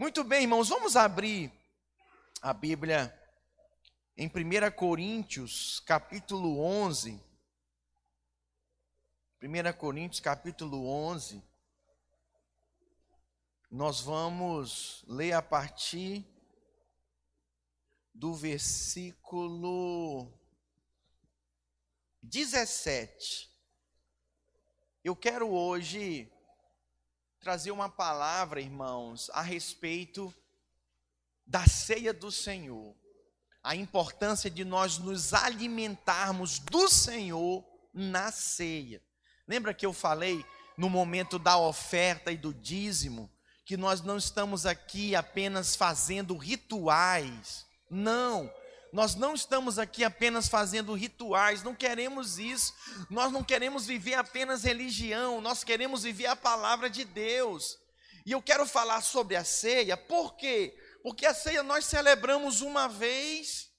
Muito bem, irmãos, vamos abrir a Bíblia em 1 Coríntios, capítulo 11. 1 Coríntios, capítulo 11. Nós vamos ler a partir do versículo 17. Eu quero hoje trazer uma palavra, irmãos, a respeito da ceia do Senhor. A importância de nós nos alimentarmos do Senhor na ceia. Lembra que eu falei no momento da oferta e do dízimo que nós não estamos aqui apenas fazendo rituais. Não, nós não estamos aqui apenas fazendo rituais, não queremos isso. Nós não queremos viver apenas religião, nós queremos viver a palavra de Deus. E eu quero falar sobre a ceia, por quê? Porque a ceia nós celebramos uma vez,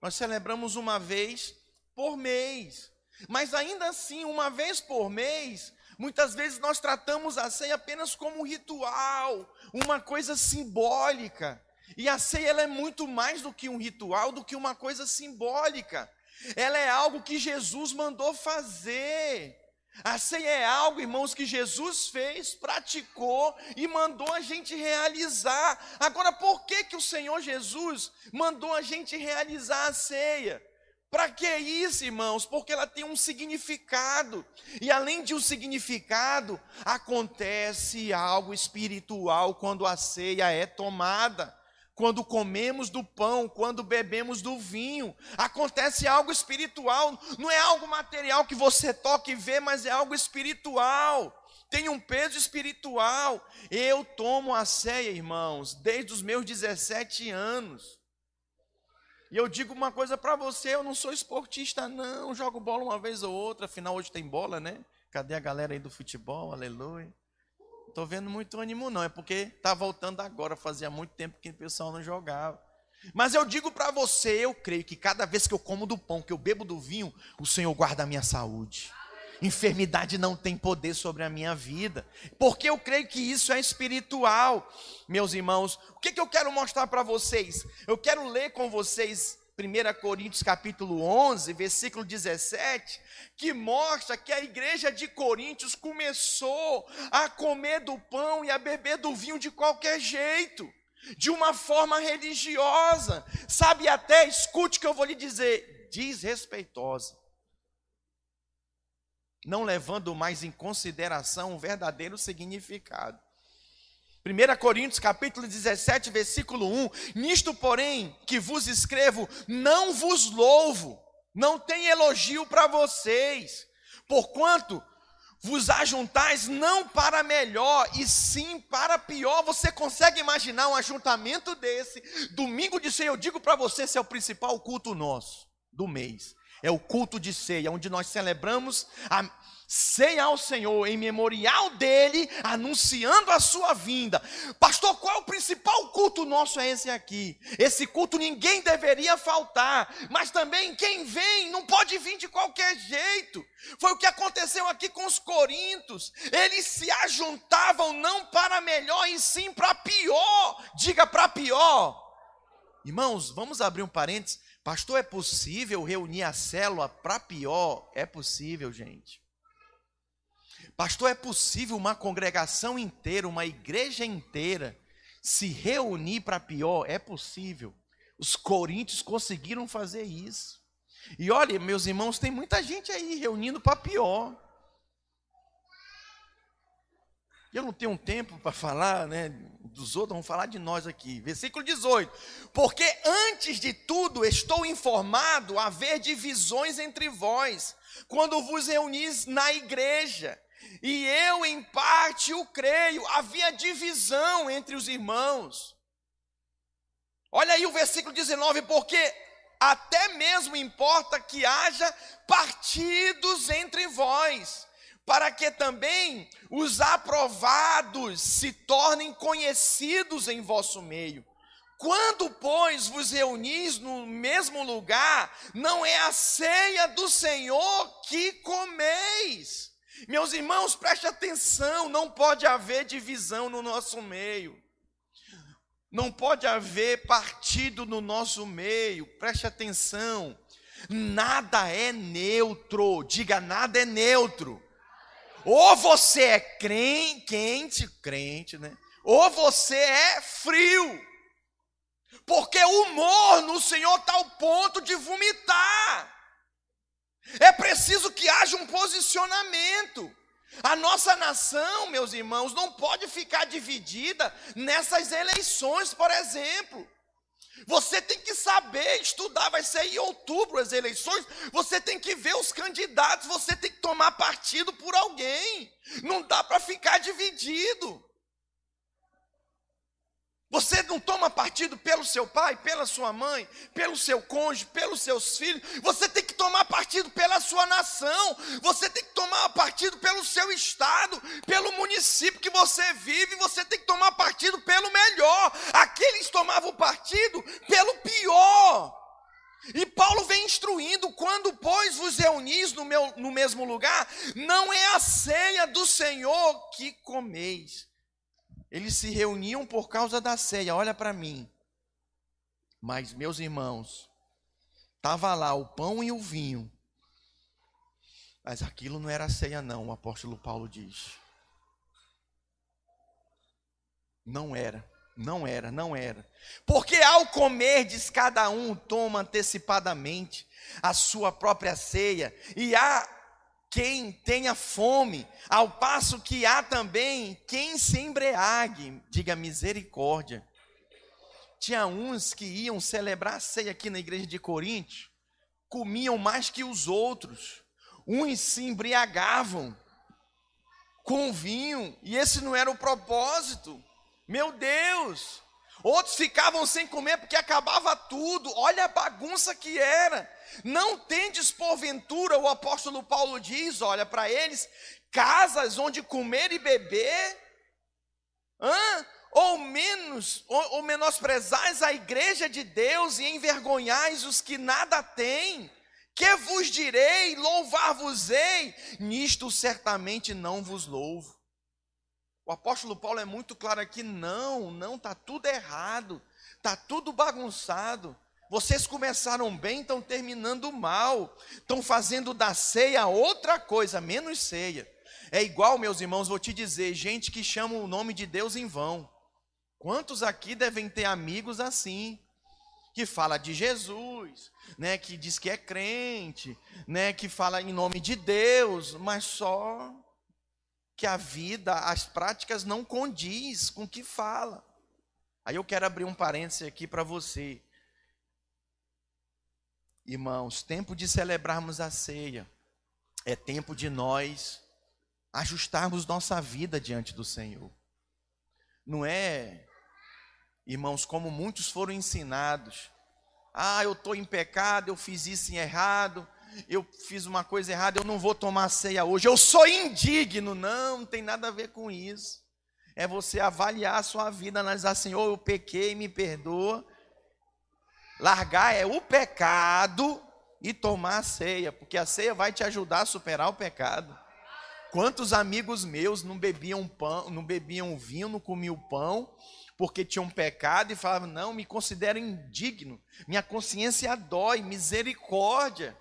nós celebramos uma vez por mês. Mas ainda assim, uma vez por mês, muitas vezes nós tratamos a ceia apenas como um ritual, uma coisa simbólica. E a ceia ela é muito mais do que um ritual, do que uma coisa simbólica. Ela é algo que Jesus mandou fazer. A ceia é algo, irmãos, que Jesus fez, praticou e mandou a gente realizar. Agora, por que que o Senhor Jesus mandou a gente realizar a ceia? Para que isso, irmãos? Porque ela tem um significado. E além de um significado, acontece algo espiritual quando a ceia é tomada quando comemos do pão, quando bebemos do vinho. Acontece algo espiritual, não é algo material que você toca e vê, mas é algo espiritual. Tem um peso espiritual. Eu tomo a ceia, irmãos, desde os meus 17 anos. E eu digo uma coisa para você, eu não sou esportista não, jogo bola uma vez ou outra, afinal hoje tem bola, né? Cadê a galera aí do futebol? Aleluia. Estou vendo muito ânimo, não. É porque está voltando agora. Fazia muito tempo que o pessoal não jogava. Mas eu digo para você, eu creio que cada vez que eu como do pão, que eu bebo do vinho, o Senhor guarda a minha saúde. Enfermidade não tem poder sobre a minha vida, porque eu creio que isso é espiritual, meus irmãos. O que, que eu quero mostrar para vocês? Eu quero ler com vocês 1 Coríntios capítulo 11, versículo 17, que mostra que a igreja de Coríntios começou a comer do pão e a beber do vinho de qualquer jeito, de uma forma religiosa, sabe até, escute o que eu vou lhe dizer, desrespeitosa. Não levando mais em consideração o verdadeiro significado. 1 Coríntios capítulo 17, versículo 1: Nisto, porém, que vos escrevo, não vos louvo, não tem elogio para vocês, porquanto vos ajuntais não para melhor, e sim para pior. Você consegue imaginar um ajuntamento desse? Domingo de ceia, eu digo para você, esse é o principal culto nosso do mês. É o culto de ceia, onde nós celebramos a ceia ao Senhor em memorial dele, anunciando a sua vinda. Pastor, qual é o principal culto nosso? É esse aqui. Esse culto ninguém deveria faltar, mas também quem vem não pode vir de qualquer jeito. Foi o que aconteceu aqui com os corintos. Eles se ajuntavam não para melhor, e sim para pior. Diga para pior. Irmãos, vamos abrir um parênteses. Pastor, é possível reunir a célula para pior? É possível, gente. Pastor, é possível uma congregação inteira, uma igreja inteira, se reunir para pior? É possível. Os coríntios conseguiram fazer isso. E olha, meus irmãos, tem muita gente aí reunindo para pior. Eu não tenho tempo para falar né, dos outros, vamos falar de nós aqui. Versículo 18: Porque antes de tudo estou informado haver divisões entre vós, quando vos reunis na igreja e eu em parte o creio. Havia divisão entre os irmãos. Olha aí o versículo 19, porque até mesmo importa que haja partidos entre vós, para que também os aprovados se tornem conhecidos em vosso meio. Quando, pois, vos reunis no mesmo lugar, não é a ceia do Senhor que comeis. Meus irmãos, preste atenção, não pode haver divisão no nosso meio. Não pode haver partido no nosso meio, preste atenção. Nada é neutro, diga nada é neutro. Ou você é crente, quente, crente, né? Ou você é frio. Porque o humor no Senhor está ao ponto de vomitar. É preciso que haja um posicionamento. A nossa nação, meus irmãos, não pode ficar dividida nessas eleições, por exemplo. Você tem que saber, estudar, vai ser em outubro as eleições. Você tem que ver os candidatos, você tem que tomar partido por alguém. Não dá para ficar dividido. Você não toma partido pelo seu pai, pela sua mãe, pelo seu cônjuge, pelos seus filhos. Você tem que tomar partido pela sua nação. Você tem que tomar partido pelo seu estado, pelo município que você vive. Você tem que tomar partido pelo melhor. Aqueles tomavam partido pelo pior. E Paulo vem instruindo: quando, pois, vos reunis no, meu, no mesmo lugar, não é a ceia do Senhor que comeis eles se reuniam por causa da ceia, olha para mim. Mas, meus irmãos, estava lá o pão e o vinho. Mas aquilo não era ceia, não, o apóstolo Paulo diz. Não era, não era, não era. Porque ao comerdes, cada um toma antecipadamente a sua própria ceia, e há quem tenha fome, ao passo que há também quem se embriague, diga misericórdia. Tinha uns que iam celebrar a ceia aqui na igreja de Corinto, comiam mais que os outros, uns se embriagavam com vinho, e esse não era o propósito. Meu Deus! Outros ficavam sem comer porque acabava tudo. Olha a bagunça que era. Não tendes porventura, o apóstolo Paulo diz, olha para eles, casas onde comer e beber? Hã? Ou menos, ou, ou menosprezais a igreja de Deus e envergonhais os que nada têm? Que vos direi, louvar-vos-ei? Nisto certamente não vos louvo. O apóstolo Paulo é muito claro aqui: não, não, está tudo errado, está tudo bagunçado. Vocês começaram bem, estão terminando mal. Estão fazendo da ceia outra coisa, menos ceia. É igual, meus irmãos, vou te dizer, gente que chama o nome de Deus em vão. Quantos aqui devem ter amigos assim? Que fala de Jesus, né, que diz que é crente, né, que fala em nome de Deus, mas só que a vida, as práticas não condiz com o que fala. Aí eu quero abrir um parêntese aqui para você. Irmãos, tempo de celebrarmos a ceia é tempo de nós ajustarmos nossa vida diante do Senhor. Não é, irmãos, como muitos foram ensinados. Ah, eu estou em pecado, eu fiz isso errado, eu fiz uma coisa errada, eu não vou tomar ceia hoje, eu sou indigno. Não, não tem nada a ver com isso. É você avaliar a sua vida, analisar, Senhor, eu pequei, me perdoa, Largar é o pecado e tomar a ceia, porque a ceia vai te ajudar a superar o pecado. Quantos amigos meus não bebiam pão, não bebiam vinho, não comiam pão, porque tinham pecado e falavam: "Não, me considero indigno. Minha consciência dói, misericórdia".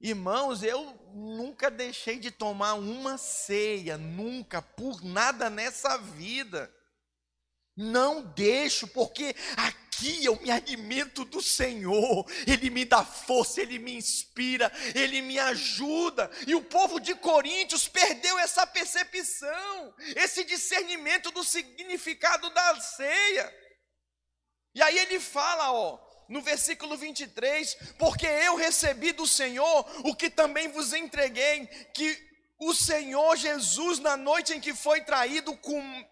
Irmãos, eu nunca deixei de tomar uma ceia, nunca, por nada nessa vida. Não deixo, porque aqui eu me alimento do Senhor, Ele me dá força, Ele me inspira, Ele me ajuda. E o povo de Coríntios perdeu essa percepção, esse discernimento do significado da ceia. E aí ele fala, ó, no versículo 23, porque eu recebi do Senhor o que também vos entreguei, que o Senhor Jesus, na noite em que foi traído,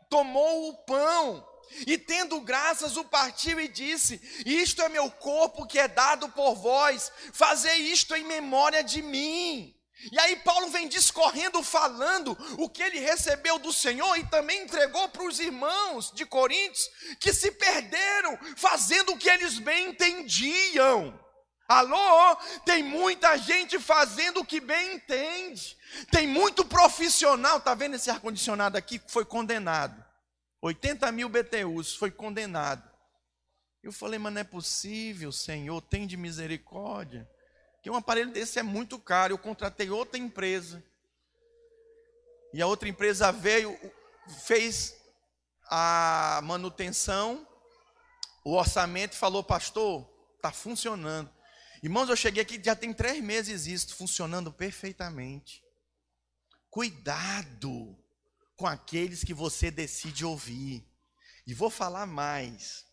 tomou o pão e tendo graças, o partiu e disse: Isto é meu corpo que é dado por vós, fazei isto em memória de mim. E aí Paulo vem discorrendo, falando o que ele recebeu do Senhor e também entregou para os irmãos de Coríntios que se perderam fazendo o que eles bem entendiam. Alô? Tem muita gente fazendo o que bem entende. Tem muito profissional, tá vendo esse ar condicionado aqui que foi condenado? 80 mil BTUs, foi condenado. Eu falei, mas não é possível, Senhor, tem de misericórdia. Que um aparelho desse é muito caro. Eu contratei outra empresa. E a outra empresa veio, fez a manutenção, o orçamento falou, pastor, está funcionando. Irmãos, eu cheguei aqui, já tem três meses isso, funcionando perfeitamente. Cuidado com aqueles que você decide ouvir. E vou falar mais.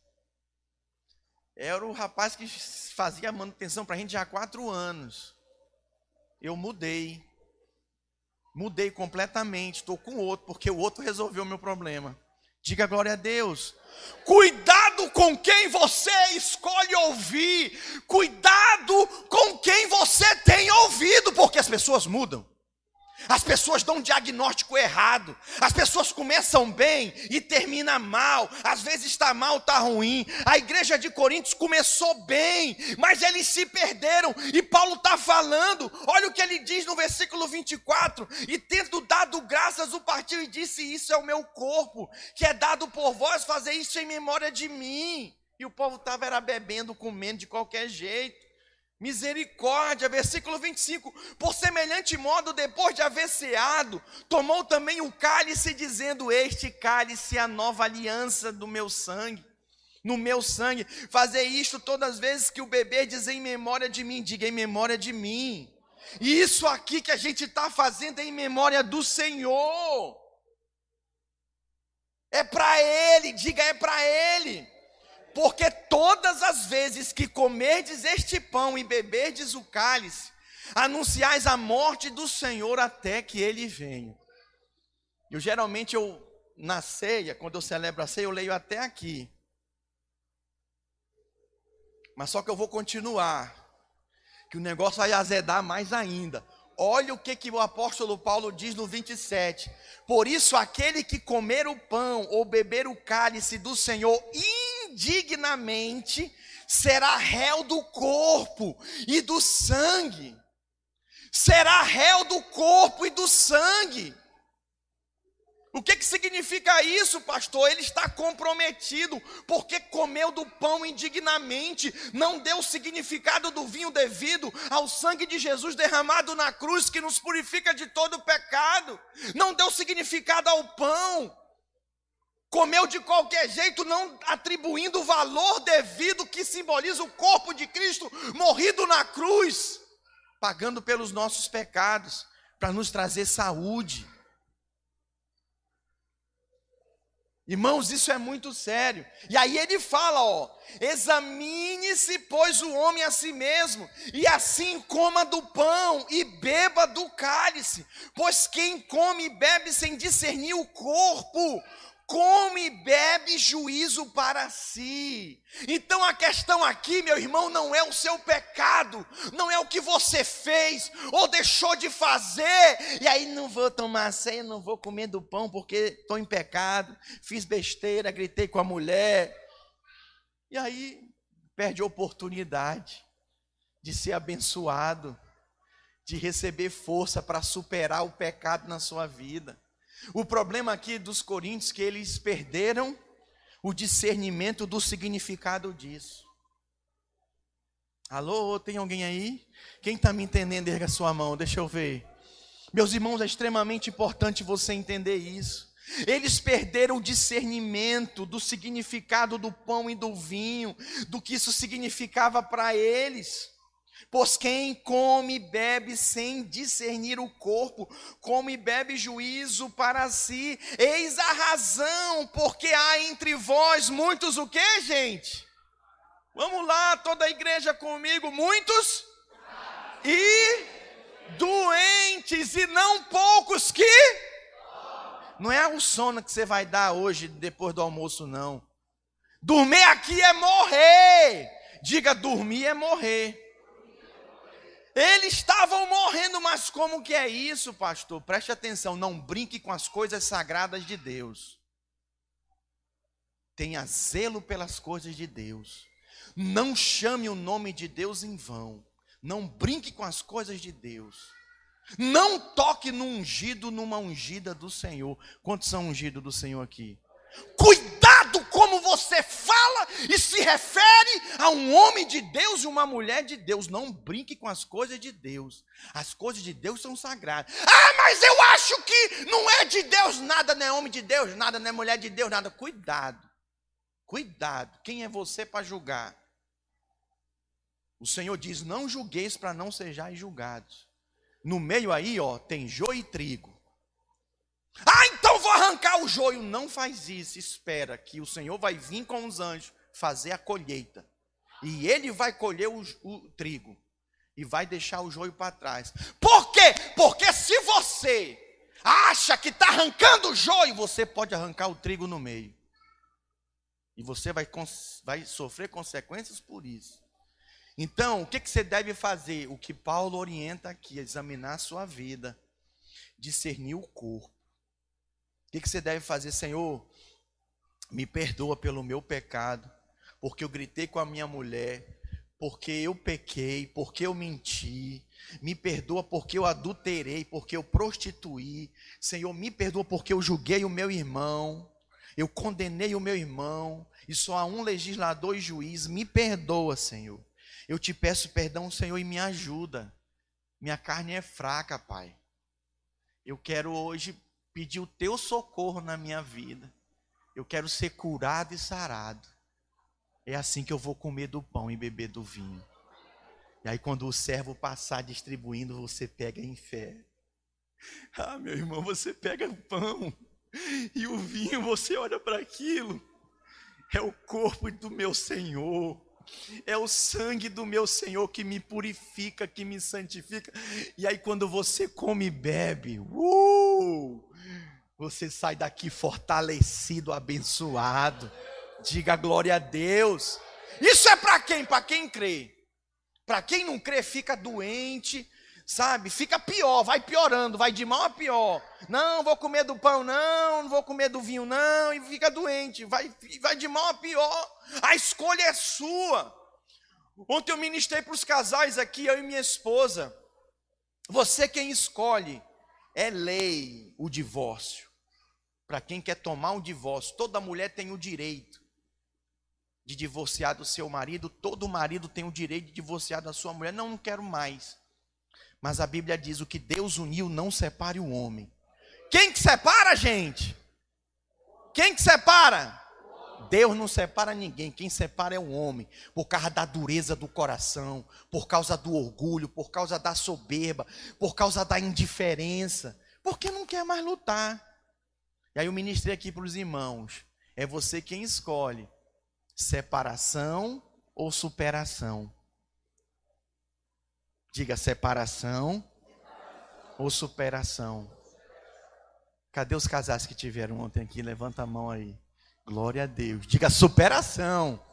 Era o rapaz que fazia manutenção para a gente já há quatro anos. Eu mudei. Mudei completamente. Estou com outro, porque o outro resolveu o meu problema. Diga glória a Deus. Cuidado com quem você escolhe ouvir. Cuidado com quem você tem ouvido, porque as pessoas mudam. As pessoas dão um diagnóstico errado. As pessoas começam bem e terminam mal. Às vezes está mal, está ruim. A igreja de Coríntios começou bem, mas eles se perderam. E Paulo está falando. Olha o que ele diz no versículo 24: E tendo dado graças, o partiu e disse: Isso é o meu corpo, que é dado por vós, fazer isso em memória de mim. E o povo estava bebendo, comendo de qualquer jeito. Misericórdia, versículo 25. Por semelhante modo, depois de haver ceado, tomou também o cálice, dizendo: Este cálice é a nova aliança do meu sangue. No meu sangue, fazer isto todas as vezes que o bebê diz em memória de mim, diga em memória de mim. E isso aqui que a gente está fazendo é em memória do Senhor. É para Ele, diga é para Ele. Porque todas as vezes que comerdes este pão e beberdes o cálice, anunciais a morte do Senhor até que ele venha. Eu geralmente eu na ceia, quando eu celebro a ceia, eu leio até aqui. Mas só que eu vou continuar, que o negócio vai azedar mais ainda. Olha o que, que o apóstolo Paulo diz no 27. Por isso, aquele que comer o pão ou beber o cálice do Senhor indignamente será réu do corpo e do sangue. Será réu do corpo e do sangue. O que, que significa isso, pastor? Ele está comprometido, porque comeu do pão indignamente, não deu o significado do vinho devido ao sangue de Jesus derramado na cruz, que nos purifica de todo pecado, não deu significado ao pão, comeu de qualquer jeito, não atribuindo o valor devido que simboliza o corpo de Cristo morrido na cruz, pagando pelos nossos pecados, para nos trazer saúde. Irmãos, isso é muito sério. E aí ele fala, ó: Examine-se, pois, o homem a si mesmo, e assim coma do pão e beba do cálice, pois quem come e bebe sem discernir o corpo, come e bebe juízo para si. Então a questão aqui, meu irmão, não é o seu pecado, não é o que você fez ou deixou de fazer, e aí não vou tomar ceia, não vou comer do pão porque estou em pecado, fiz besteira, gritei com a mulher, e aí perde a oportunidade de ser abençoado, de receber força para superar o pecado na sua vida. O problema aqui dos coríntios é que eles perderam o discernimento do significado disso. Alô, tem alguém aí? Quem está me entendendo, erga sua mão, deixa eu ver. Meus irmãos, é extremamente importante você entender isso. Eles perderam o discernimento do significado do pão e do vinho, do que isso significava para eles. Pois quem come e bebe sem discernir o corpo, come e bebe juízo para si. Eis a razão porque há entre vós muitos o que, gente? Vamos lá, toda a igreja comigo, muitos e doentes e não poucos que não é o sono que você vai dar hoje depois do almoço não. Dormir aqui é morrer. Diga, dormir é morrer. Eles estavam morrendo, mas como que é isso, pastor? Preste atenção, não brinque com as coisas sagradas de Deus. Tenha zelo pelas coisas de Deus. Não chame o nome de Deus em vão. Não brinque com as coisas de Deus. Não toque no ungido, numa ungida do Senhor. Quantos são ungidos do Senhor aqui? Cuidado você fala e se refere a um homem de Deus e uma mulher de Deus. Não brinque com as coisas de Deus. As coisas de Deus são sagradas. Ah, mas eu acho que não é de Deus nada, não é homem de Deus nada, não é mulher de Deus nada. Cuidado. Cuidado. Quem é você para julgar? O Senhor diz: Não julgueis para não sejais julgados. No meio aí, ó, tem joio e trigo. Ah, então vou arrancar o joio. Não faz isso. Espera que o Senhor vai vir com os anjos fazer a colheita. E ele vai colher o, o trigo. E vai deixar o joio para trás. Por quê? Porque se você acha que está arrancando o joio, você pode arrancar o trigo no meio. E você vai, vai sofrer consequências por isso. Então, o que, que você deve fazer? O que Paulo orienta aqui, examinar a sua vida, discernir o corpo que, que você deve fazer, Senhor? Me perdoa pelo meu pecado, porque eu gritei com a minha mulher, porque eu pequei, porque eu menti. Me perdoa porque eu adulterei, porque eu prostituí. Senhor, me perdoa porque eu julguei o meu irmão, eu condenei o meu irmão, e só há um legislador e juiz. Me perdoa, Senhor. Eu te peço perdão, Senhor, e me ajuda. Minha carne é fraca, Pai. Eu quero hoje pedir o teu socorro na minha vida. Eu quero ser curado e sarado. É assim que eu vou comer do pão e beber do vinho. E aí, quando o servo passar distribuindo, você pega em fé. Ah, meu irmão, você pega o pão e o vinho, você olha para aquilo. É o corpo do meu Senhor. É o sangue do meu Senhor que me purifica, que me santifica. E aí, quando você come e bebe, uh, você sai daqui fortalecido, abençoado. Diga glória a Deus. Isso é para quem? Para quem crê. Para quem não crê, fica doente, sabe? Fica pior, vai piorando, vai de mal a pior. Não, vou comer do pão, não, não vou comer do vinho, não, e fica doente, vai, vai de mal a pior. A escolha é sua. Ontem eu ministrei para os casais aqui, eu e minha esposa. Você quem escolhe, é lei o divórcio. Para quem quer tomar um divórcio, toda mulher tem o direito de divorciar do seu marido, todo marido tem o direito de divorciar da sua mulher. Não, não quero mais. Mas a Bíblia diz: o que Deus uniu, não separe o homem. Quem que separa, gente? Quem que separa? Deus não separa ninguém, quem separa é o homem, por causa da dureza do coração, por causa do orgulho, por causa da soberba, por causa da indiferença, porque não quer mais lutar. E aí eu ministrei aqui para os irmãos: é você quem escolhe separação ou superação. Diga separação ou superação. Cadê os casais que tiveram ontem aqui? Levanta a mão aí. Glória a Deus. Diga superação.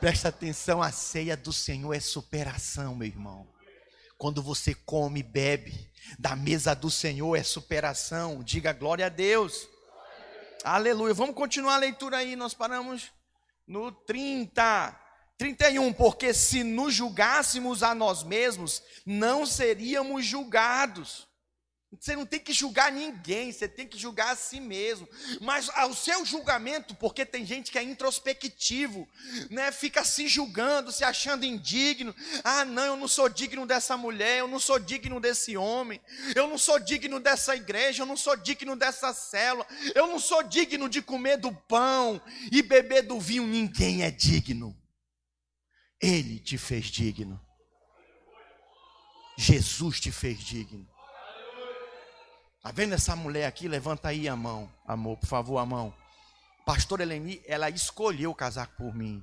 Presta atenção, a ceia do Senhor é superação, meu irmão. Quando você come e bebe da mesa do Senhor é superação. Diga glória a Deus. Aleluia. Vamos continuar a leitura aí. Nós paramos no 30. 31, porque se nos julgássemos a nós mesmos, não seríamos julgados. Você não tem que julgar ninguém, você tem que julgar a si mesmo. Mas o seu julgamento, porque tem gente que é introspectivo, né? Fica se julgando, se achando indigno. Ah, não, eu não sou digno dessa mulher, eu não sou digno desse homem, eu não sou digno dessa igreja, eu não sou digno dessa célula, eu não sou digno de comer do pão e beber do vinho. Ninguém é digno. Ele te fez digno. Jesus te fez digno. Está vendo essa mulher aqui? Levanta aí a mão, amor, por favor, a mão. Pastor Eleni, ela escolheu casar por mim.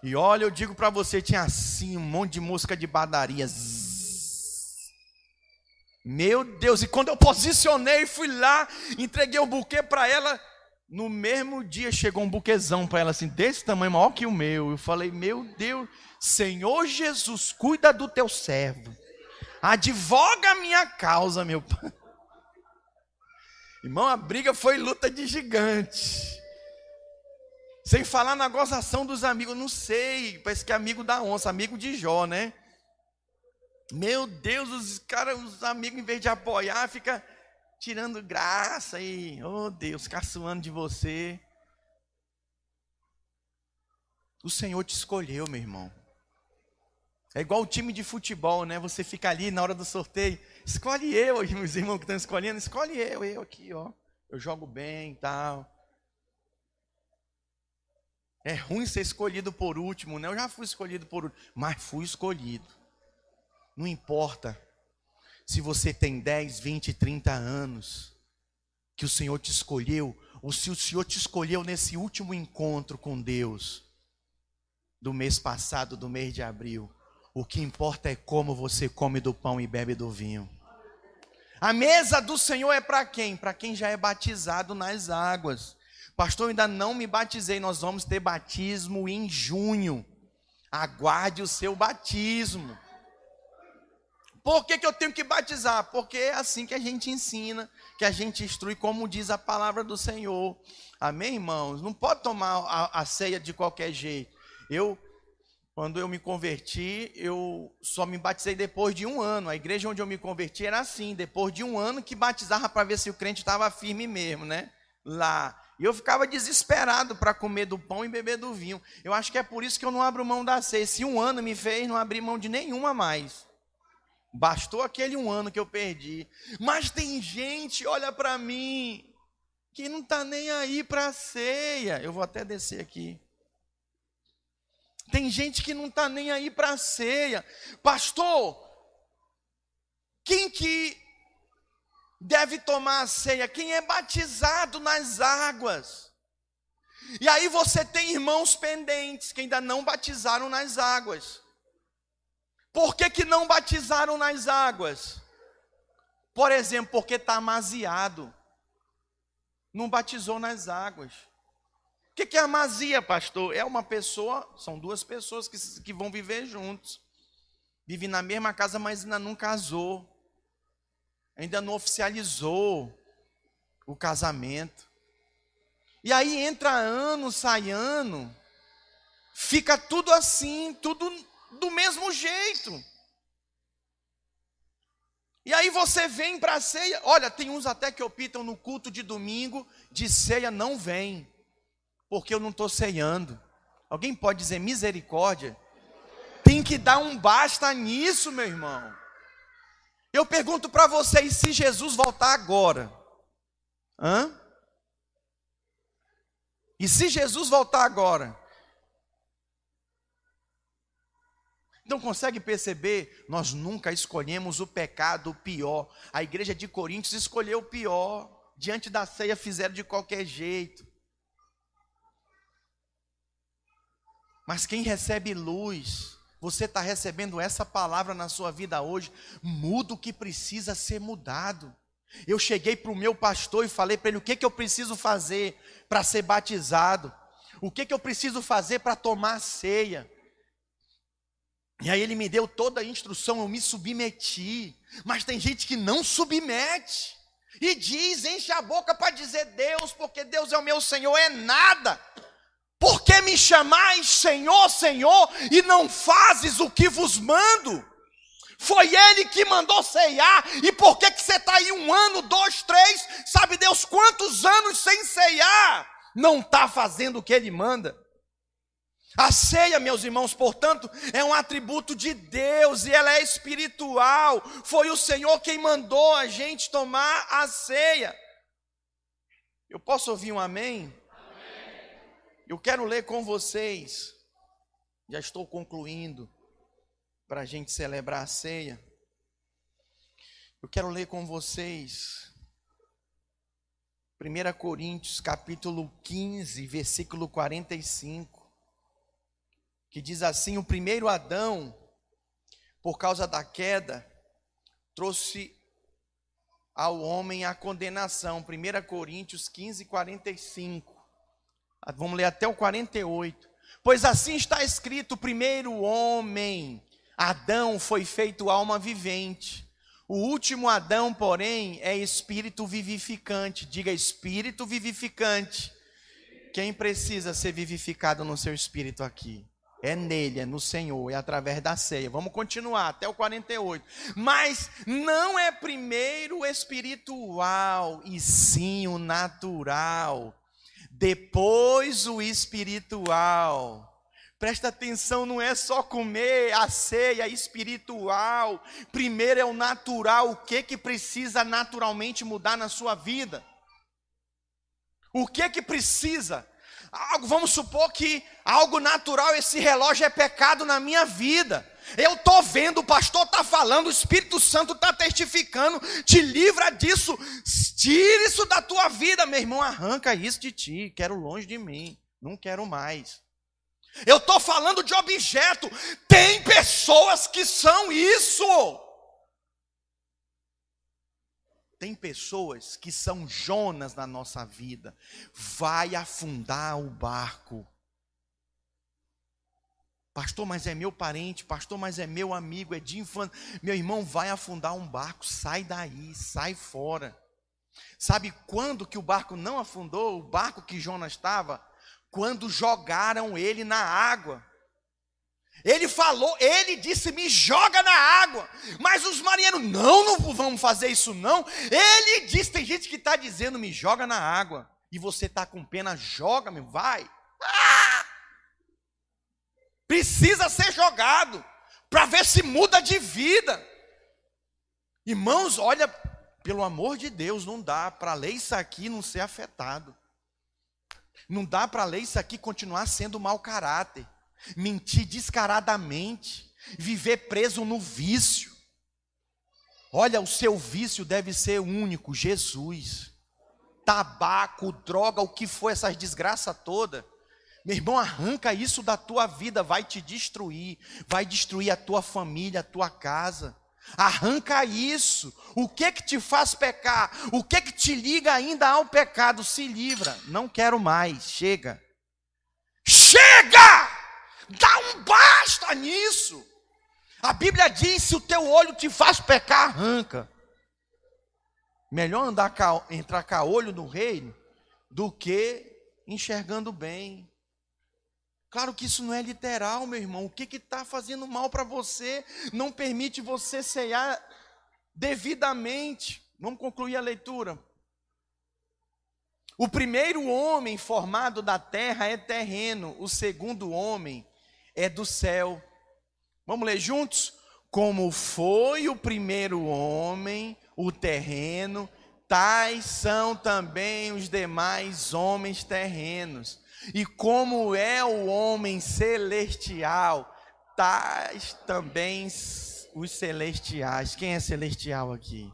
E olha, eu digo para você, tinha assim um monte de música de badaria. Meu Deus, e quando eu posicionei, fui lá, entreguei o um buquê para ela. No mesmo dia chegou um buquezão para ela, assim, desse tamanho, maior que o meu. Eu falei, meu Deus, Senhor Jesus, cuida do teu servo. Advoga a minha causa, meu pai. Irmão, a briga foi luta de gigante. Sem falar na gozação dos amigos, não sei, parece que é amigo da onça, amigo de Jó, né? Meu Deus, os caras, os amigos, em vez de apoiar, fica tirando graça e, oh Deus, caçoando de você. O Senhor te escolheu, meu irmão. É igual o time de futebol, né? Você fica ali na hora do sorteio, escolhe eu, meus irmãos que estão escolhendo, escolhe eu, eu aqui, ó. Eu jogo bem e tal. É ruim ser escolhido por último, né? Eu já fui escolhido por último, mas fui escolhido. Não importa se você tem 10, 20, 30 anos, que o Senhor te escolheu, ou se o Senhor te escolheu nesse último encontro com Deus, do mês passado, do mês de abril. O que importa é como você come do pão e bebe do vinho. A mesa do Senhor é para quem? Para quem já é batizado nas águas. Pastor, ainda não me batizei, nós vamos ter batismo em junho. Aguarde o seu batismo. Por que, que eu tenho que batizar? Porque é assim que a gente ensina, que a gente instrui, como diz a palavra do Senhor. Amém, irmãos? Não pode tomar a, a ceia de qualquer jeito. Eu, quando eu me converti, eu só me batizei depois de um ano. A igreja onde eu me converti era assim, depois de um ano que batizava para ver se o crente estava firme mesmo, né? Lá. E eu ficava desesperado para comer do pão e beber do vinho. Eu acho que é por isso que eu não abro mão da ceia. Se um ano me fez não abrir mão de nenhuma mais. Bastou aquele um ano que eu perdi. Mas tem gente, olha para mim, que não está nem aí para a ceia. Eu vou até descer aqui. Tem gente que não está nem aí para a ceia. Pastor, quem que deve tomar a ceia quem é batizado nas águas. E aí você tem irmãos pendentes que ainda não batizaram nas águas. Por que, que não batizaram nas águas? Por exemplo, porque está amaziado. Não batizou nas águas. O que, é amazia, pastor? É uma pessoa, são duas pessoas que, que vão viver juntos. Vivem na mesma casa, mas ainda não casou ainda não oficializou o casamento. E aí entra ano, sai ano, fica tudo assim, tudo do mesmo jeito. E aí você vem para a ceia, olha, tem uns até que optam no culto de domingo, de ceia não vem, porque eu não estou ceiando. Alguém pode dizer misericórdia? Tem que dar um basta nisso, meu irmão. Eu pergunto para vocês: se Jesus voltar agora, hã? E se Jesus voltar agora? Não consegue perceber? Nós nunca escolhemos o pecado pior. A igreja de Coríntios escolheu o pior. Diante da ceia fizeram de qualquer jeito. Mas quem recebe luz, você está recebendo essa palavra na sua vida hoje, muda o que precisa ser mudado. Eu cheguei para o meu pastor e falei para ele o que, que eu preciso fazer para ser batizado, o que, que eu preciso fazer para tomar ceia. E aí ele me deu toda a instrução, eu me submeti. Mas tem gente que não submete e diz, enche a boca para dizer Deus, porque Deus é o meu Senhor, é nada. Por que me chamais Senhor, Senhor, e não fazes o que vos mando? Foi Ele que mandou ceiar, e por que, que você está aí um ano, dois, três, sabe Deus quantos anos sem ceiar? Não está fazendo o que Ele manda. A ceia, meus irmãos, portanto, é um atributo de Deus e ela é espiritual. Foi o Senhor quem mandou a gente tomar a ceia. Eu posso ouvir um amém? Eu quero ler com vocês, já estou concluindo, para a gente celebrar a ceia. Eu quero ler com vocês 1 Coríntios capítulo 15, versículo 45, que diz assim: O primeiro Adão, por causa da queda, trouxe ao homem a condenação. 1 Coríntios 15, 45. Vamos ler até o 48. Pois assim está escrito: o primeiro homem, Adão, foi feito alma vivente. O último Adão, porém, é espírito vivificante. Diga espírito vivificante. Quem precisa ser vivificado no seu espírito aqui? É nele, é no Senhor, é através da ceia. Vamos continuar até o 48. Mas não é primeiro o espiritual, e sim o natural. Depois o espiritual. Presta atenção, não é só comer a ceia espiritual. Primeiro é o natural. O que que precisa naturalmente mudar na sua vida? O que que precisa? Algo, vamos supor que algo natural, esse relógio é pecado na minha vida. Eu estou vendo, o pastor está falando, o Espírito Santo está testificando, te livra disso, tira isso da tua vida, meu irmão, arranca isso de ti, quero longe de mim, não quero mais. Eu estou falando de objeto, tem pessoas que são isso. Tem pessoas que são Jonas na nossa vida. Vai afundar o barco. Pastor, mas é meu parente, pastor, mas é meu amigo, é de infância. Meu irmão, vai afundar um barco, sai daí, sai fora. Sabe quando que o barco não afundou? O barco que Jonas estava? Quando jogaram ele na água. Ele falou, ele disse: me joga na água. Mas os marinheiros, não, não vamos fazer isso não. Ele disse: tem gente que está dizendo: me joga na água. E você está com pena, joga-me, vai. Ah! Precisa ser jogado para ver se muda de vida. Irmãos, olha, pelo amor de Deus, não dá para ler isso aqui não ser afetado. Não dá para ler isso aqui continuar sendo mau caráter mentir descaradamente, viver preso no vício. Olha, o seu vício deve ser único, Jesus. Tabaco, droga, o que foi essas desgraças toda. Meu irmão, arranca isso da tua vida, vai te destruir, vai destruir a tua família, a tua casa. Arranca isso. O que que te faz pecar? O que que te liga ainda ao pecado? Se livra. Não quero mais. Chega. Chega! Dá um basta nisso. A Bíblia diz: se o teu olho te faz pecar, arranca. Melhor andar entrar com olho no reino do que enxergando bem. Claro que isso não é literal, meu irmão. O que está fazendo mal para você não permite você ceiar devidamente. Vamos concluir a leitura. O primeiro homem formado da terra é terreno, o segundo homem é do céu. Vamos ler juntos? Como foi o primeiro homem, o terreno, tais são também os demais homens terrenos. E como é o homem celestial, tais também os celestiais. Quem é celestial aqui?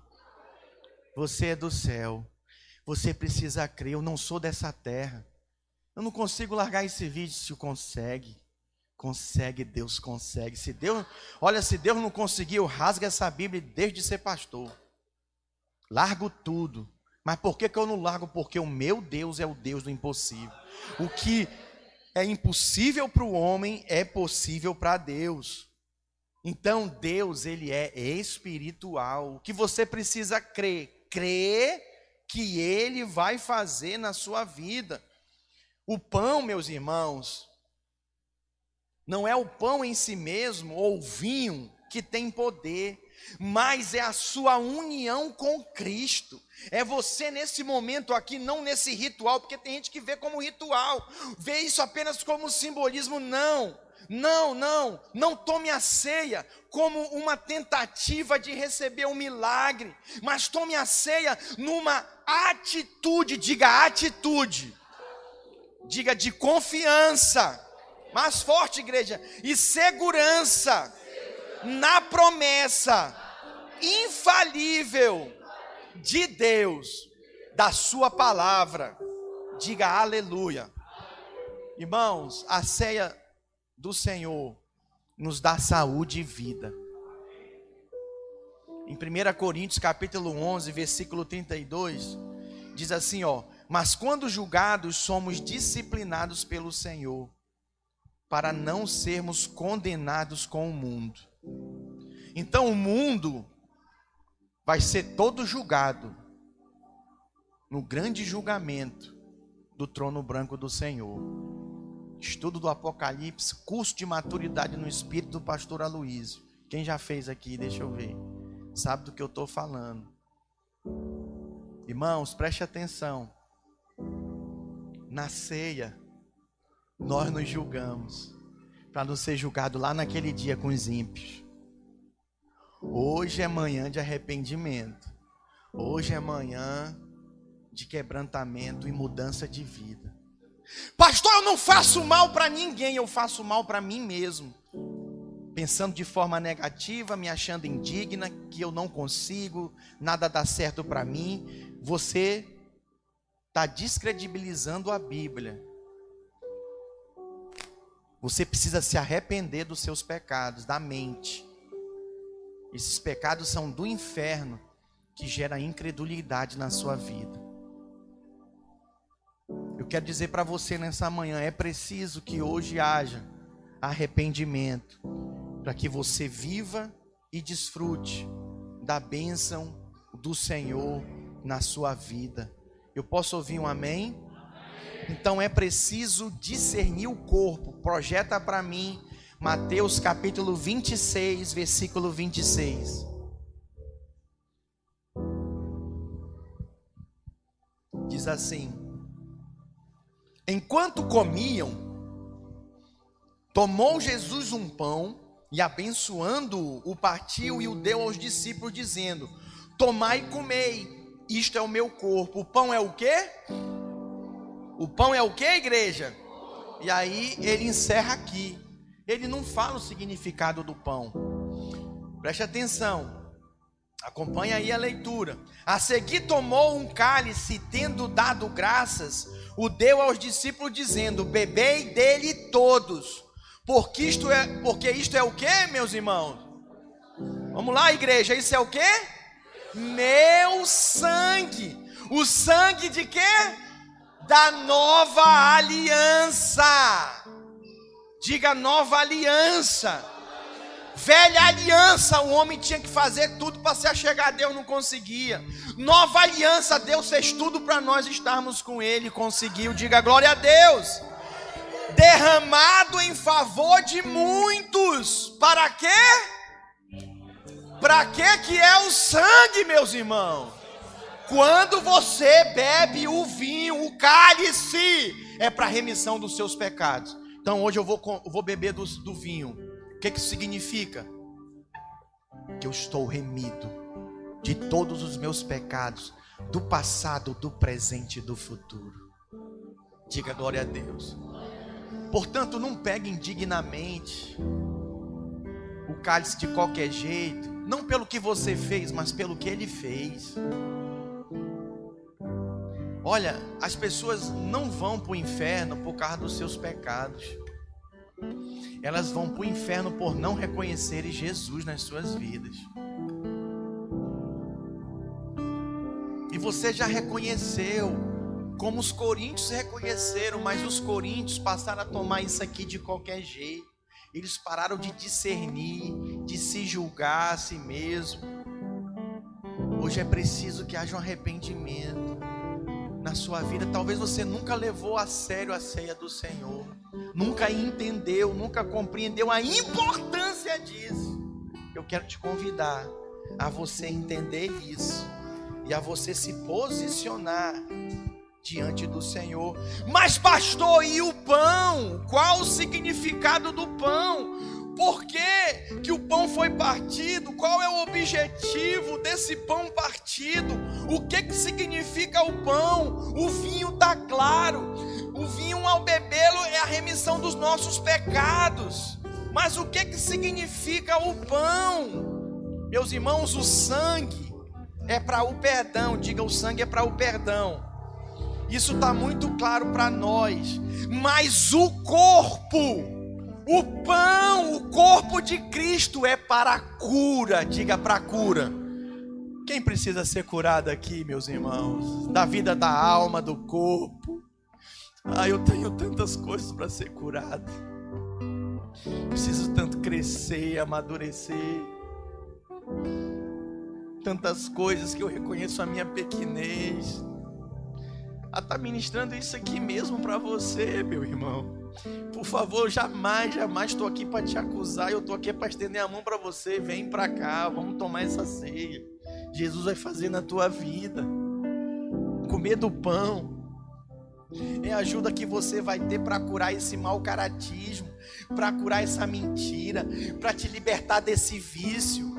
Você é do céu. Você precisa crer. Eu não sou dessa terra. Eu não consigo largar esse vídeo se consegue. Consegue, Deus consegue. Se Deus, olha, se Deus não conseguiu, rasga essa Bíblia desde ser pastor. Largo tudo. Mas por que, que eu não largo? Porque o meu Deus é o Deus do impossível. O que é impossível para o homem é possível para Deus. Então Deus, ele é espiritual. O que você precisa crer? Crer que ele vai fazer na sua vida. O pão, meus irmãos, não é o pão em si mesmo ou o vinho que tem poder, mas é a sua união com Cristo. É você nesse momento aqui, não nesse ritual, porque tem gente que vê como ritual, vê isso apenas como simbolismo. Não, não, não, não tome a ceia como uma tentativa de receber um milagre, mas tome a ceia numa atitude, diga atitude, diga de confiança mais forte, igreja. E segurança na promessa infalível de Deus, da Sua palavra. Diga aleluia. Irmãos, a ceia do Senhor nos dá saúde e vida. Em 1 Coríntios capítulo 11, versículo 32, diz assim, ó: "Mas quando julgados somos disciplinados pelo Senhor, para não sermos condenados com o mundo. Então o mundo vai ser todo julgado no grande julgamento do trono branco do Senhor. Estudo do Apocalipse, curso de maturidade no Espírito do pastor Aloysio. Quem já fez aqui, deixa eu ver. Sabe do que eu estou falando. Irmãos, preste atenção. Na ceia, nós nos julgamos para não ser julgado lá naquele dia com os ímpios. Hoje é manhã de arrependimento. Hoje é manhã de quebrantamento e mudança de vida. Pastor, eu não faço mal para ninguém, eu faço mal para mim mesmo. Pensando de forma negativa, me achando indigna, que eu não consigo, nada dá certo para mim. Você está descredibilizando a Bíblia. Você precisa se arrepender dos seus pecados, da mente. Esses pecados são do inferno que gera incredulidade na sua vida. Eu quero dizer para você nessa manhã: é preciso que hoje haja arrependimento, para que você viva e desfrute da bênção do Senhor na sua vida. Eu posso ouvir um amém? Então é preciso discernir o corpo. Projeta para mim Mateus capítulo 26, versículo 26. Diz assim: Enquanto comiam, tomou Jesus um pão e abençoando-o, o partiu e o deu aos discípulos, dizendo: Tomai e comei, isto é o meu corpo. O pão é o quê? O pão é o quê, igreja? E aí ele encerra aqui. Ele não fala o significado do pão. Preste atenção. Acompanha aí a leitura. A seguir tomou um cálice, tendo dado graças, o deu aos discípulos, dizendo: Bebei dele todos, porque isto é, porque isto é o que, meus irmãos? Vamos lá, igreja, isso é o que? Meu sangue. O sangue de quê? Da nova aliança. Diga nova aliança. Velha aliança, o homem tinha que fazer tudo para se achegar a Deus, não conseguia. Nova aliança, Deus fez tudo para nós estarmos com Ele, conseguiu. Diga glória a Deus. Derramado em favor de muitos. Para quê? Para quê que é o sangue, meus irmãos? Quando você bebe o vinho, o cálice, é para remissão dos seus pecados. Então hoje eu vou, vou beber do, do vinho o que, que significa? Que eu estou remido de todos os meus pecados, do passado, do presente e do futuro. Diga glória a Deus. Portanto, não pegue indignamente o cálice de qualquer jeito, não pelo que você fez, mas pelo que ele fez. Olha, as pessoas não vão para o inferno por causa dos seus pecados elas vão para o inferno por não reconhecerem Jesus nas suas vidas. E você já reconheceu, como os coríntios reconheceram, mas os coríntios passaram a tomar isso aqui de qualquer jeito. Eles pararam de discernir, de se julgar a si mesmo. Hoje é preciso que haja um arrependimento na sua vida. Talvez você nunca levou a sério a ceia do Senhor nunca entendeu, nunca compreendeu a importância disso. Eu quero te convidar a você entender isso e a você se posicionar diante do Senhor. Mas, pastor, e o pão? Qual o significado do pão? Por que, que o pão foi partido? Qual é o objetivo desse pão partido? O que, que significa o pão? O vinho está claro. O vinho ao bebê-lo é a remissão dos nossos pecados. Mas o que, que significa o pão? Meus irmãos, o sangue é para o perdão. Diga, o sangue é para o perdão. Isso está muito claro para nós. Mas o corpo, o pão, o corpo de Cristo é para a cura. Diga para a cura. Quem precisa ser curado aqui, meus irmãos? Da vida da alma, do corpo. Ah, eu tenho tantas coisas para ser curado. Preciso tanto crescer, amadurecer. Tantas coisas que eu reconheço a minha pequenez. Ah, tá ministrando isso aqui mesmo para você, meu irmão. Por favor, jamais, jamais estou aqui para te acusar. Eu estou aqui para estender a mão para você. Vem para cá, vamos tomar essa ceia. Jesus vai fazer na tua vida. Comer do pão. É a ajuda que você vai ter para curar esse mau caratismo, para curar essa mentira, para te libertar desse vício,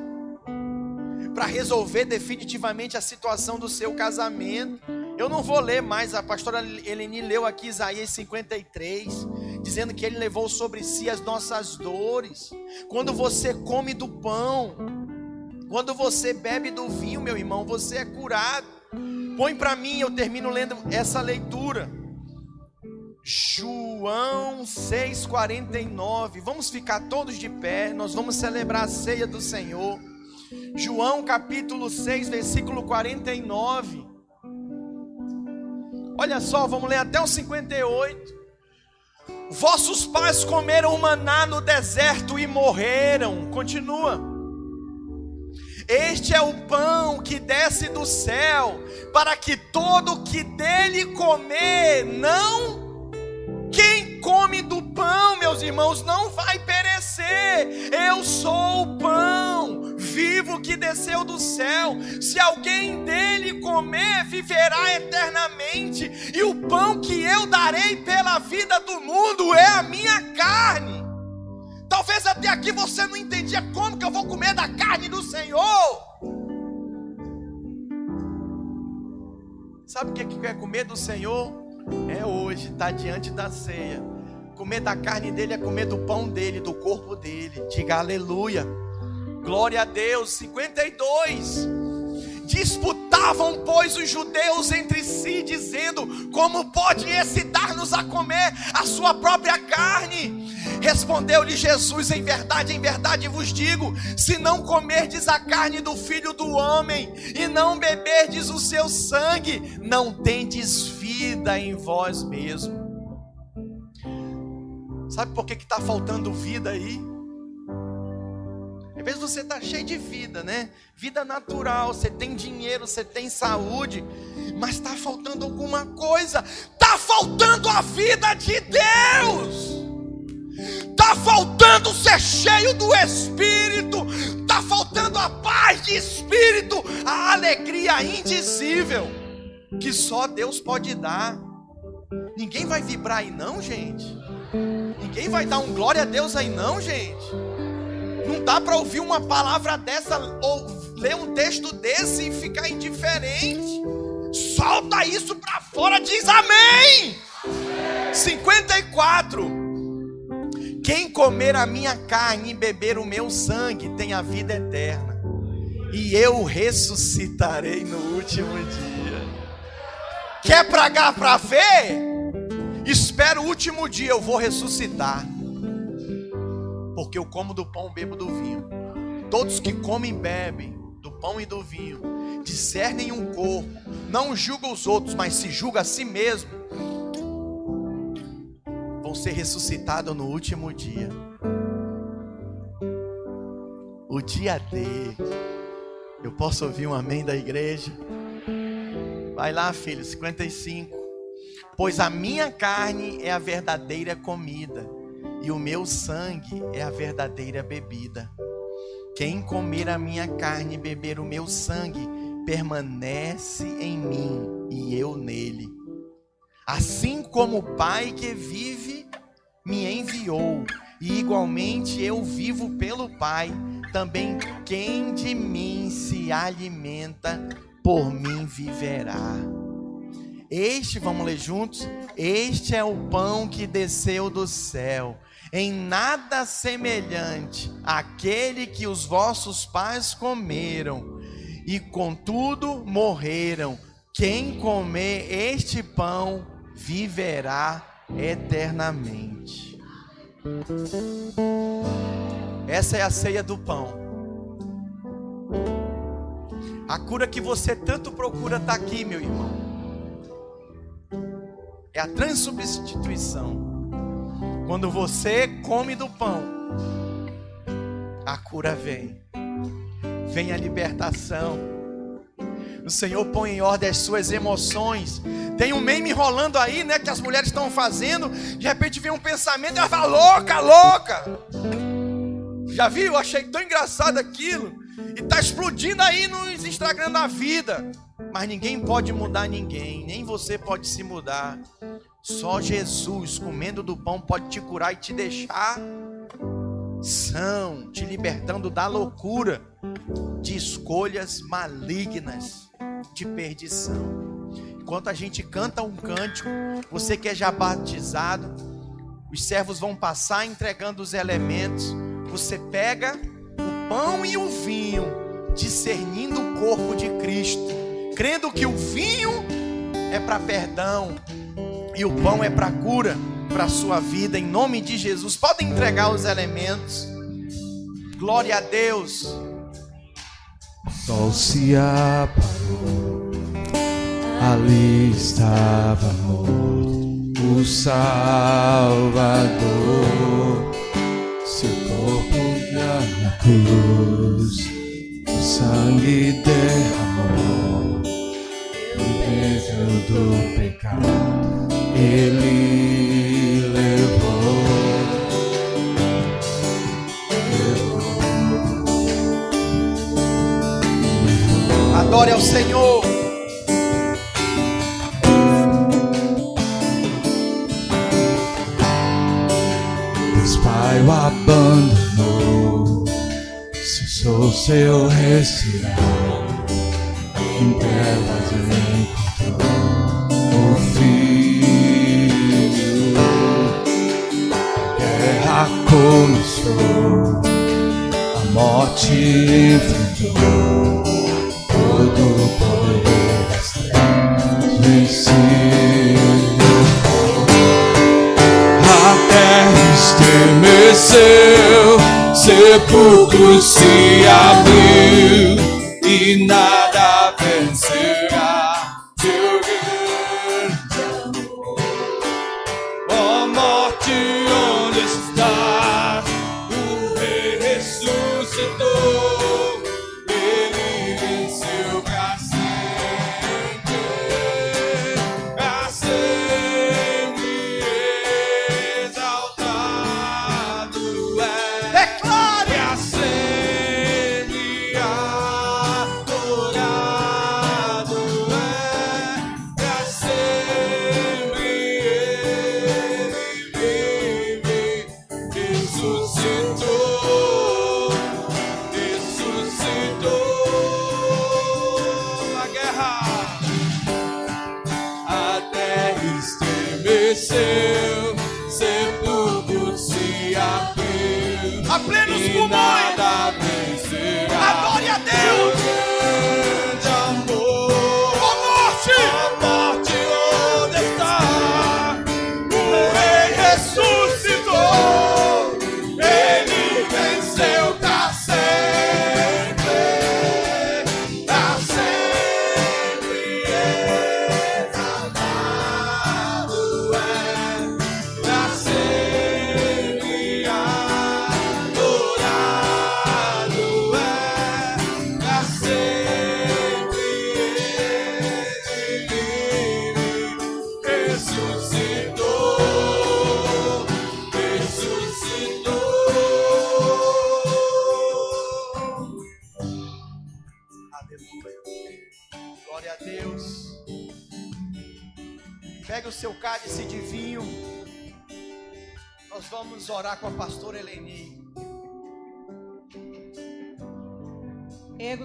para resolver definitivamente a situação do seu casamento. Eu não vou ler mais, a pastora Eleni leu aqui Isaías 53, dizendo que ele levou sobre si as nossas dores. Quando você come do pão, quando você bebe do vinho, meu irmão, você é curado. Põe para mim, eu termino lendo essa leitura. João 6,49. Vamos ficar todos de pé, nós vamos celebrar a ceia do Senhor. João capítulo 6, versículo 49. Olha só, vamos ler até o 58. Vossos pais comeram maná no deserto e morreram. Continua. Este é o pão que desce do céu, para que todo que dele comer não quem come do pão, meus irmãos, não vai perecer. Eu sou o pão vivo que desceu do céu. Se alguém dele comer, viverá eternamente. E o pão que eu darei pela vida do mundo é a minha carne. Talvez até aqui você não entendia como que eu vou comer da carne do Senhor. Sabe o que é, é comer do Senhor? É hoje, está diante da ceia. Comer da carne dele é comer do pão dele, do corpo dele. Diga aleluia. Glória a Deus. 52. Disputavam, pois, os judeus entre si, dizendo: Como pode esse dar-nos a comer a sua própria carne? Respondeu-lhe Jesus: Em verdade, em verdade vos digo: se não comerdes a carne do filho do homem e não beberdes o seu sangue, não tendes vida em vós mesmo. Sabe por que está faltando vida aí? Às vezes você está cheio de vida, né? Vida natural, você tem dinheiro, você tem saúde, mas está faltando alguma coisa. Está faltando a vida de Deus. Está faltando ser cheio do Espírito. Está faltando a paz de Espírito, a alegria indizível que só Deus pode dar. Ninguém vai vibrar aí, não, gente. Ninguém vai dar um glória a Deus aí, não, gente. Não dá para ouvir uma palavra dessa ou ler um texto desse e ficar indiferente. Solta isso para fora, diz amém. 54. Quem comer a minha carne e beber o meu sangue tem a vida eterna, e eu ressuscitarei no último dia. Quer pragar para ver? Espera o último dia, eu vou ressuscitar porque eu como do pão, bebo do vinho. Todos que comem bebem do pão e do vinho discernem um corpo, não julgam os outros, mas se julga a si mesmo, vão ser ressuscitados no último dia. O dia D. Eu posso ouvir um amém da igreja? Vai lá, filho, 55. Pois a minha carne é a verdadeira comida e o meu sangue é a verdadeira bebida. Quem comer a minha carne e beber o meu sangue, permanece em mim e eu nele. Assim como o Pai que vive me enviou, e igualmente eu vivo pelo Pai, também quem de mim se alimenta, por mim viverá. Este, vamos ler juntos? Este é o pão que desceu do céu em nada semelhante àquele que os vossos pais comeram, e contudo morreram. Quem comer este pão viverá eternamente. Essa é a ceia do pão. A cura que você tanto procura está aqui, meu irmão. É a transubstituição. Quando você come do pão, a cura vem. Vem a libertação. O Senhor põe em ordem as suas emoções. Tem um meme rolando aí, né? Que as mulheres estão fazendo. De repente vem um pensamento e ela fala, louca, louca. Já viu? Achei tão engraçado aquilo. E tá explodindo aí nos Instagram da vida. Mas ninguém pode mudar ninguém. Nem você pode se mudar. Só Jesus, comendo do pão, pode te curar e te deixar são, te libertando da loucura, de escolhas malignas, de perdição. Enquanto a gente canta um cântico, você que é já batizado, os servos vão passar entregando os elementos. Você pega o pão e o vinho, discernindo o corpo de Cristo, crendo que o vinho é para perdão, e o pão é para cura para a sua vida, em nome de Jesus. Podem entregar os elementos. Glória a Deus. Sol se apagou, ali estava morto o Salvador. Seu corpo na cruz, o sangue derramou, peso do pecado ele levou. Adore ao Senhor. Deus Pai o abandonou, cessou seu respirar, em trevas ele começou, a morte enfrentou, todo o poder das trevas venceu. A terra estremeceu, sepulcro se abriu. E nada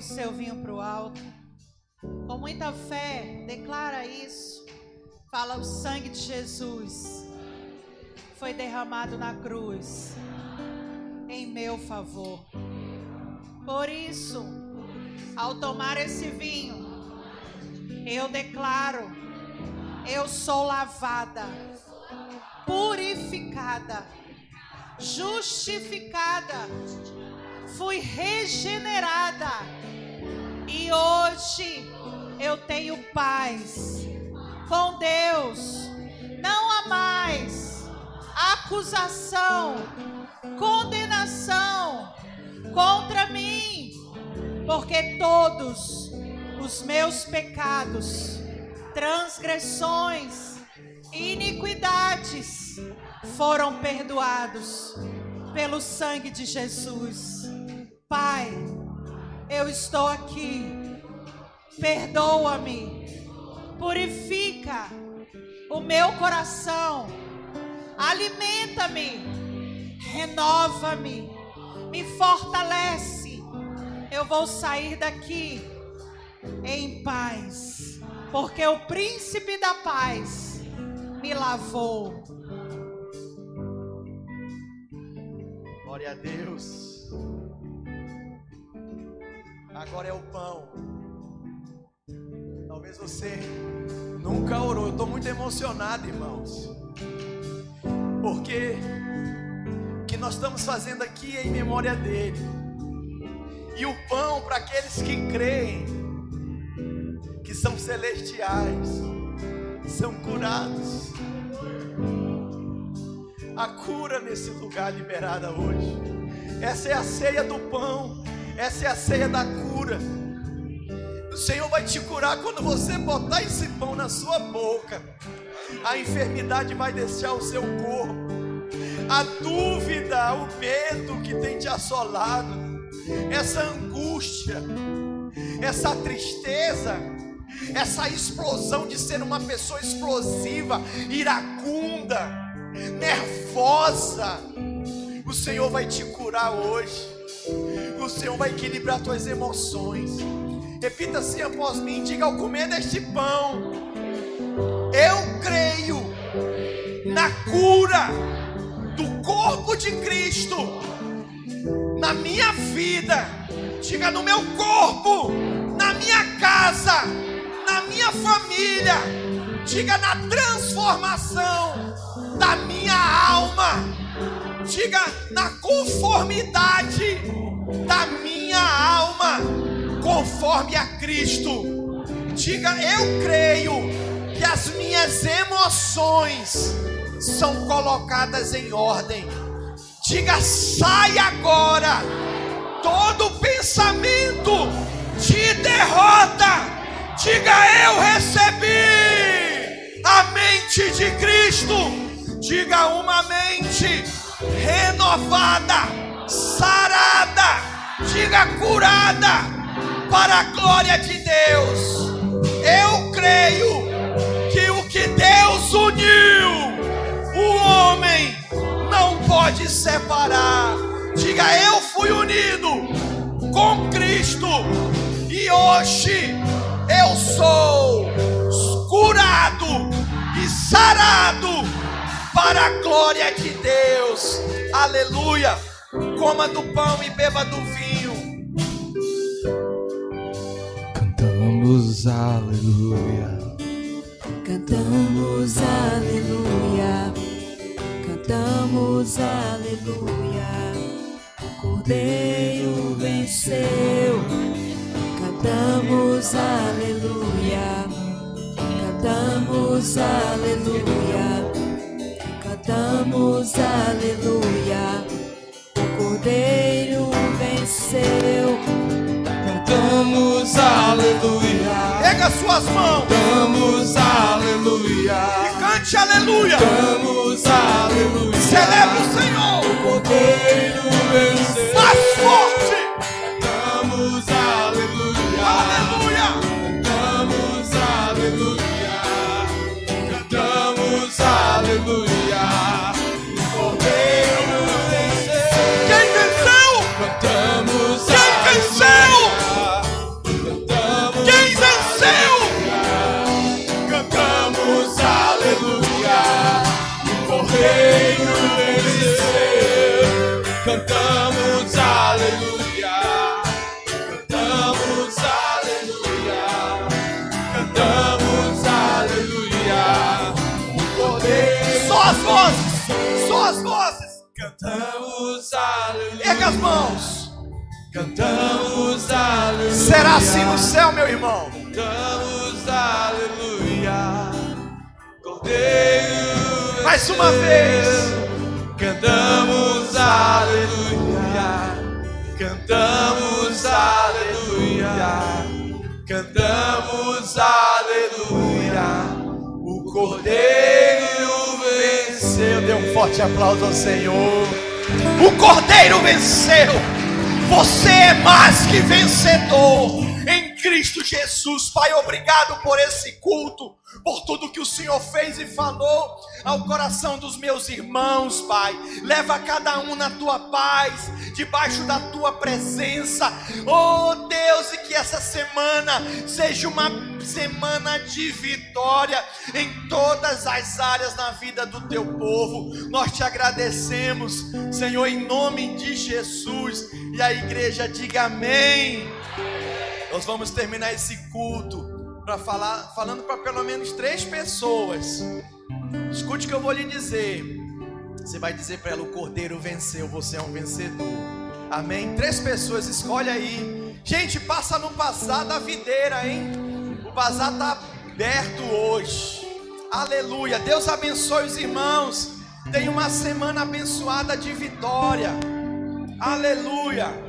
seu vinho para o alto. Com muita fé, declara isso. Fala: o sangue de Jesus foi derramado na cruz em meu favor. Por isso, ao tomar esse vinho, eu declaro: eu sou lavada, purificada, justificada, fui regenerada e hoje eu tenho paz com Deus. Não há mais acusação, condenação contra mim, porque todos os meus pecados, transgressões, iniquidades foram perdoados pelo sangue de Jesus. Pai, eu estou aqui. Perdoa-me. Purifica o meu coração. Alimenta-me. Renova-me. Me fortalece. Eu vou sair daqui em paz, porque o príncipe da paz me lavou. Glória a Deus. Agora é o pão. Talvez você nunca orou. Eu estou muito emocionado, irmãos. Porque o que nós estamos fazendo aqui é em memória dele. E o pão para aqueles que creem que são celestiais, são curados. A cura nesse lugar liberada hoje. Essa é a ceia do pão. Essa é a ceia da cura. O Senhor vai te curar quando você botar esse pão na sua boca. A enfermidade vai deixar o seu corpo. A dúvida, o medo que tem te assolado, essa angústia, essa tristeza, essa explosão de ser uma pessoa explosiva, iracunda, nervosa. O Senhor vai te curar hoje. O Senhor vai equilibrar tuas emoções. Repita assim após mim: diga ao comer deste pão, eu creio na cura do corpo de Cristo na minha vida. Diga no meu corpo, na minha casa, na minha família. Diga na transformação da minha alma. Diga na conformidade da minha alma, conforme a Cristo. Diga, eu creio que as minhas emoções são colocadas em ordem. Diga, sai agora todo pensamento de derrota. Diga, eu recebi a mente de Cristo. Diga, uma mente renovada, sarada, diga curada, para a glória de Deus. Eu creio que o que Deus uniu, o homem não pode separar. Diga, eu fui unido com Cristo e hoje eu sou curado e sarado para a glória de Deus. Aleluia. Coma do pão e beba do vinho. Cantamos aleluia. Cantamos aleluia, cantamos aleluia. O Cordeiro venceu. Cantamos aleluia, cantamos aleluia, cantamos aleluia. O Cordeiro venceu. Cantamos aleluia. Pega suas mãos Cantamos aleluia. e cante aleluia. Cantamos aleluia. Celebre o Senhor. Cordeiro venceu. Mais forte. Cantamos aleluia. Erga as mãos. Cantamos aleluia. Será assim no céu, meu irmão. Cantamos aleluia, Cordeiro. Mais uma vez. Cantamos aleluia, cantamos aleluia, Cantamos aleluia. O Cordeiro venceu. Dê um forte aplauso ao Senhor. O Cordeiro venceu. Você é mais que vencedor em Cristo Jesus. Pai, obrigado por esse culto, por tudo que o Senhor fez e falou ao coração dos meus irmãos, Pai. Leva cada um na tua paz, debaixo da tua presença. Oh Deus, e que essa semana seja uma semana de vitória em todas as áreas na vida do teu povo. Nós te agradecemos, Senhor, em nome de Jesus. E a igreja diga amém. Nós vamos terminar esse culto para falar, falando para pelo menos três pessoas. Escute o que eu vou lhe dizer. Você vai dizer para ela: o Cordeiro venceu, você é um vencedor. Amém? Três pessoas, escolhe aí. Gente, passa no passado a videira, hein? O bazar está aberto hoje. Aleluia. Deus abençoe os irmãos. Tenha uma semana abençoada de vitória. Aleluia.